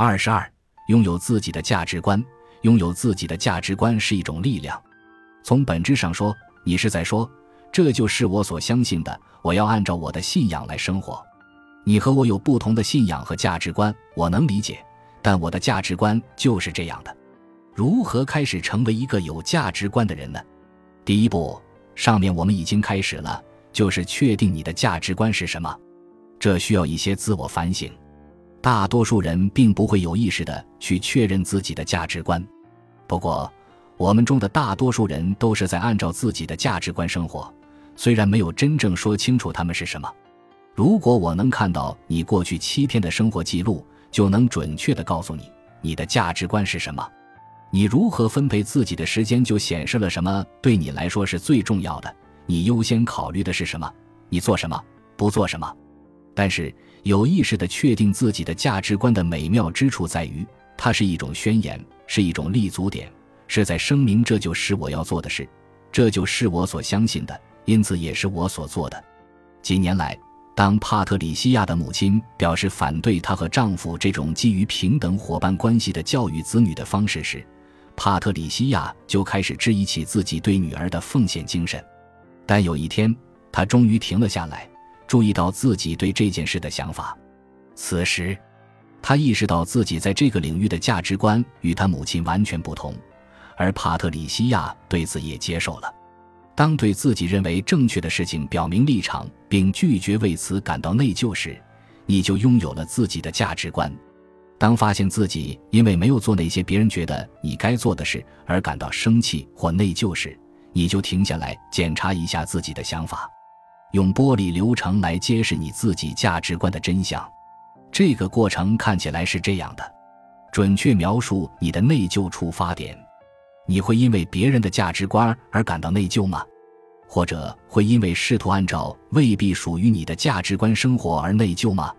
二十二，拥有自己的价值观。拥有自己的价值观是一种力量。从本质上说，你是在说，这就是我所相信的，我要按照我的信仰来生活。你和我有不同的信仰和价值观，我能理解，但我的价值观就是这样的。如何开始成为一个有价值观的人呢？第一步，上面我们已经开始了，就是确定你的价值观是什么。这需要一些自我反省。大多数人并不会有意识的去确认自己的价值观。不过，我们中的大多数人都是在按照自己的价值观生活，虽然没有真正说清楚他们是什么。如果我能看到你过去七天的生活记录，就能准确的告诉你你的价值观是什么。你如何分配自己的时间，就显示了什么对你来说是最重要的。你优先考虑的是什么？你做什么，不做什么？但是，有意识地确定自己的价值观的美妙之处在于，它是一种宣言，是一种立足点，是在声明这就是我要做的事，这就是我所相信的，因此也是我所做的。几年来，当帕特里西亚的母亲表示反对她和丈夫这种基于平等伙伴关系的教育子女的方式时，帕特里西亚就开始质疑起自己对女儿的奉献精神。但有一天，她终于停了下来。注意到自己对这件事的想法，此时，他意识到自己在这个领域的价值观与他母亲完全不同，而帕特里西亚对此也接受了。当对自己认为正确的事情表明立场，并拒绝为此感到内疚时，你就拥有了自己的价值观。当发现自己因为没有做那些别人觉得你该做的事而感到生气或内疚时，你就停下来检查一下自己的想法。用剥离流程来揭示你自己价值观的真相，这个过程看起来是这样的：准确描述你的内疚触发点。你会因为别人的价值观而感到内疚吗？或者会因为试图按照未必属于你的价值观生活而内疚吗？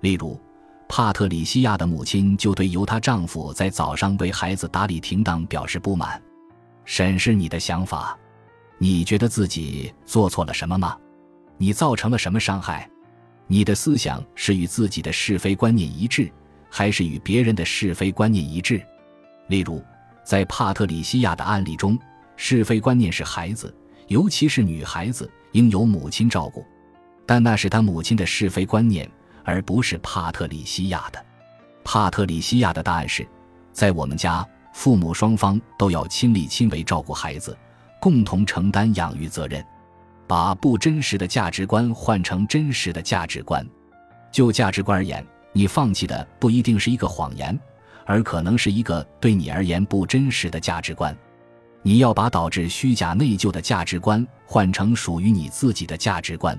例如，帕特里西亚的母亲就对由她丈夫在早上为孩子打理停当表示不满。审视你的想法，你觉得自己做错了什么吗？你造成了什么伤害？你的思想是与自己的是非观念一致，还是与别人的是非观念一致？例如，在帕特里西亚的案例中，是非观念是孩子，尤其是女孩子应由母亲照顾，但那是他母亲的是非观念，而不是帕特里西亚的。帕特里西亚的答案是，在我们家，父母双方都要亲力亲为照顾孩子，共同承担养育责任。把不真实的价值观换成真实的价值观。就价值观而言，你放弃的不一定是一个谎言，而可能是一个对你而言不真实的价值观。你要把导致虚假内疚的价值观换成属于你自己的价值观。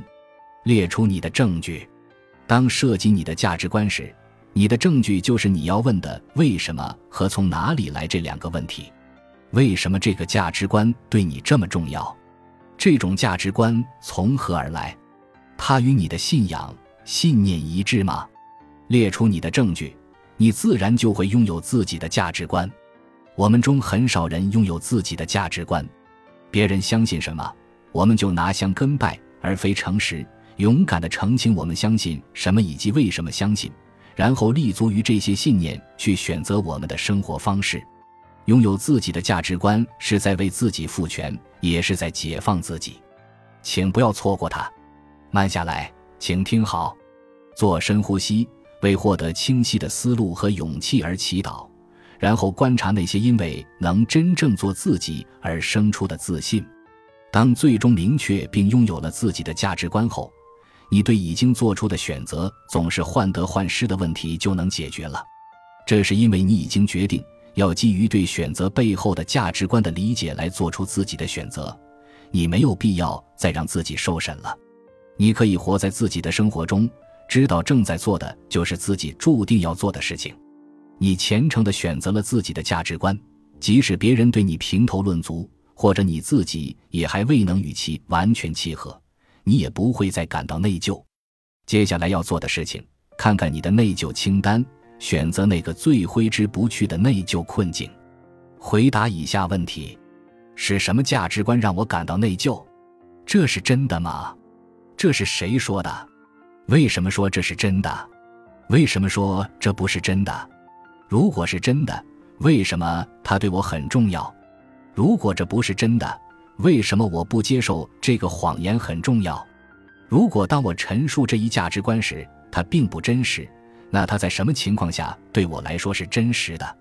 列出你的证据。当涉及你的价值观时，你的证据就是你要问的“为什么”和“从哪里来”这两个问题。为什么这个价值观对你这么重要？这种价值观从何而来？它与你的信仰、信念一致吗？列出你的证据，你自然就会拥有自己的价值观。我们中很少人拥有自己的价值观，别人相信什么，我们就拿香跟拜，而非诚实、勇敢地澄清我们相信什么以及为什么相信，然后立足于这些信念去选择我们的生活方式。拥有自己的价值观，是在为自己赋权，也是在解放自己。请不要错过它。慢下来，请听好，做深呼吸，为获得清晰的思路和勇气而祈祷，然后观察那些因为能真正做自己而生出的自信。当最终明确并拥有了自己的价值观后，你对已经做出的选择总是患得患失的问题就能解决了。这是因为你已经决定。要基于对选择背后的价值观的理解来做出自己的选择，你没有必要再让自己受审了。你可以活在自己的生活中，知道正在做的就是自己注定要做的事情。你虔诚地选择了自己的价值观，即使别人对你评头论足，或者你自己也还未能与其完全契合，你也不会再感到内疚。接下来要做的事情，看看你的内疚清单。选择那个最挥之不去的内疚困境。回答以下问题是什么价值观让我感到内疚？这是真的吗？这是谁说的？为什么说这是真的？为什么说这不是真的？如果是真的为什么它对我很重要？如果这不是真的为什么我不接受这个谎言很重要？如果当我陈述这一价值观时它并不真实那它在什么情况下对我来说是真实的？